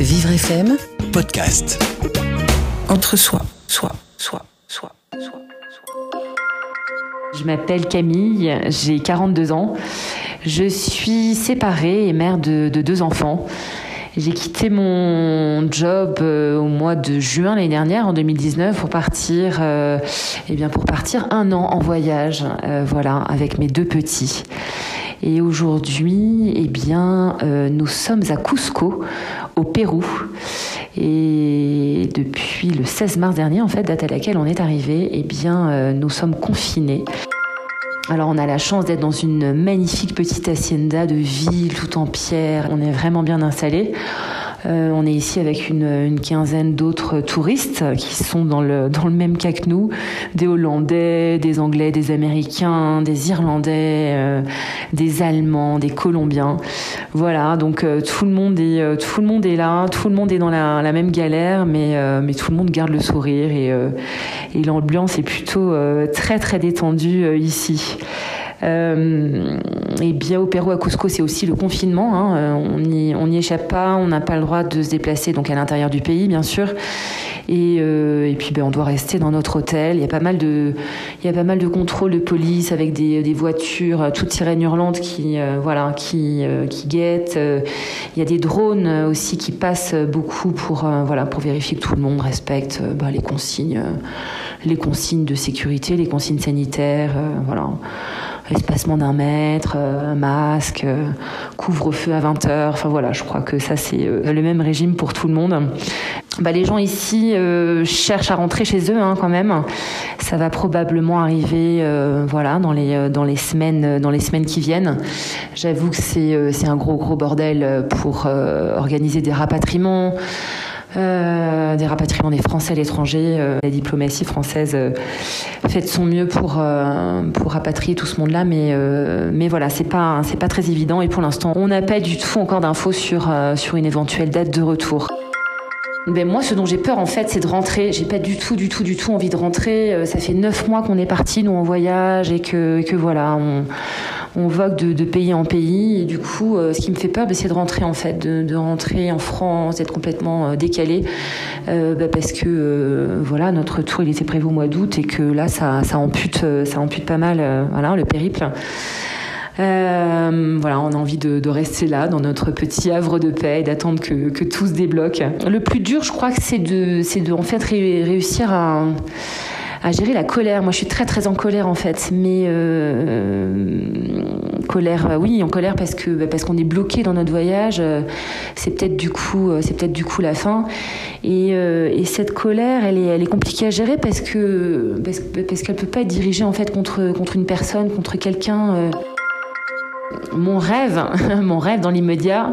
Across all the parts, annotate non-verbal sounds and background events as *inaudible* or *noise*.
Vivre FM, podcast. entre soi, soi, soi, soi, soi, soi. Je m'appelle Camille, j'ai 42 ans. Je suis séparée et mère de, de deux enfants. J'ai quitté mon job euh, au mois de juin l'année dernière, en 2019, pour partir, euh, eh bien pour partir un an en voyage, euh, voilà, avec mes deux petits. Et aujourd'hui, eh bien, euh, nous sommes à Cusco, au Pérou. Et depuis le 16 mars dernier, en fait, date à laquelle on est arrivé, eh bien, euh, nous sommes confinés. Alors on a la chance d'être dans une magnifique petite hacienda de ville tout en pierre. On est vraiment bien installé. Euh, on est ici avec une, une quinzaine d'autres touristes qui sont dans le, dans le même cas que nous. Des Hollandais, des Anglais, des Américains, des Irlandais, euh, des Allemands, des Colombiens. Voilà, donc euh, tout, le monde est, euh, tout le monde est là, tout le monde est dans la, la même galère, mais, euh, mais tout le monde garde le sourire et, euh, et l'ambiance est plutôt très très détendue ici. Euh, et bien au Pérou à Cusco, c'est aussi le confinement. hein. Euh, on n'y on échappe pas, on n'a pas le droit de se déplacer donc à l'intérieur du pays, bien sûr. Et, euh, et puis ben, on doit rester dans notre hôtel. Il y a pas mal de, il y a pas mal de contrôles de police avec des, des voitures, toutes sirènes hurlantes qui, voilà, qui, qui guettent. Il y a des drones aussi qui passent beaucoup pour, voilà, pour vérifier que tout le monde respecte ben, les consignes, les consignes de sécurité, les consignes sanitaires, voilà espacement d'un mètre, euh, un masque, euh, couvre-feu à 20 heures. Enfin voilà, je crois que ça c'est euh, le même régime pour tout le monde. Bah, les gens ici euh, cherchent à rentrer chez eux hein, quand même. Ça va probablement arriver, euh, voilà, dans les dans les semaines dans les semaines qui viennent. J'avoue que c'est euh, c'est un gros gros bordel pour organiser des rapatriements. Euh, des rapatriements des Français à l'étranger. Euh, la diplomatie française euh, fait de son mieux pour pour rapatrier tout ce monde-là, mais mais voilà, c'est pas c'est pas très évident et pour l'instant, on n'a pas du tout encore d'infos sur sur une éventuelle date de retour. Ben moi, ce dont j'ai peur, en fait, c'est de rentrer. J'ai pas du tout, du tout, du tout envie de rentrer. Ça fait neuf mois qu'on est parti, nous, en voyage, et que, que voilà, on, on vogue de, pays en pays. Et du coup, euh, ce qui me fait peur, ben, c'est de rentrer, en fait, de, rentrer en France, d'être complètement euh, décalé, euh, ben, parce que voilà, notre tour, il était prévu au mois d'août, et que là, ça, ampute, ça pas mal, voilà, le périple. Voilà, on a envie de, rester là, dans notre petit havre de paix, d'attendre que, tout se débloque. Le plus dur, je crois que c'est de, c'est de en fait ré- réussir à, à gérer la colère. Moi, je suis très très en colère en fait, mais euh, colère, euh, oui, en colère parce que bah, parce qu'on est bloqué dans notre voyage. euh, C'est peut-être du coup, euh, c'est peut-être du coup la fin. Et, euh, et cette colère, elle est, elle est compliquée à gérer parce que parce, parce qu'elle peut pas être dirigée en fait contre contre une personne, contre quelqu'un. Mon rêve, *laughs* mon rêve dans l'immédiat,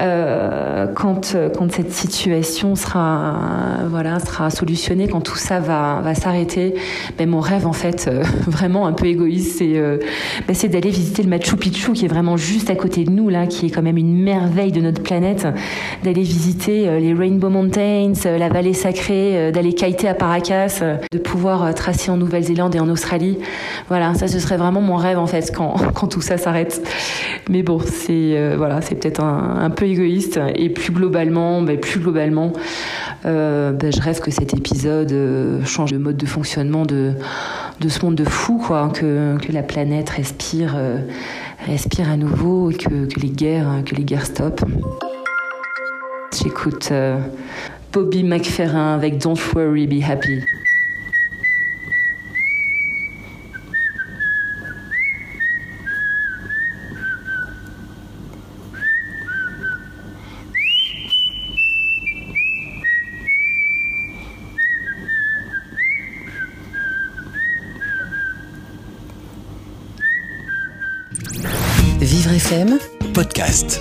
euh, quand, quand cette situation sera, voilà, sera solutionnée, quand tout ça va, va s'arrêter, ben mon rêve en fait, euh, *laughs* vraiment un peu égoïste, c'est euh, ben c'est d'aller visiter le Machu Picchu qui est vraiment juste à côté de nous là, qui est quand même une merveille de notre planète, d'aller visiter les Rainbow Mountains, la vallée sacrée, d'aller kiter à Paracas, de pouvoir tracer en Nouvelle-Zélande et en Australie. Voilà, ça ce serait vraiment mon rêve en fait quand, *laughs* quand tout ça s'arrête. Mais bon, c'est euh, voilà, c'est peut-être un, peu égoïste. Et plus globalement, ben, plus globalement, euh, ben, je rêve que cet épisode euh, change de mode de fonctionnement de, de ce monde de fou, quoi, que, que la planète respire, respire à nouveau, et que, que les guerres, que les guerres stoppent. J'écoute Bobby McFerrin avec Don't Worry, Be Happy. Vivre FM, podcast.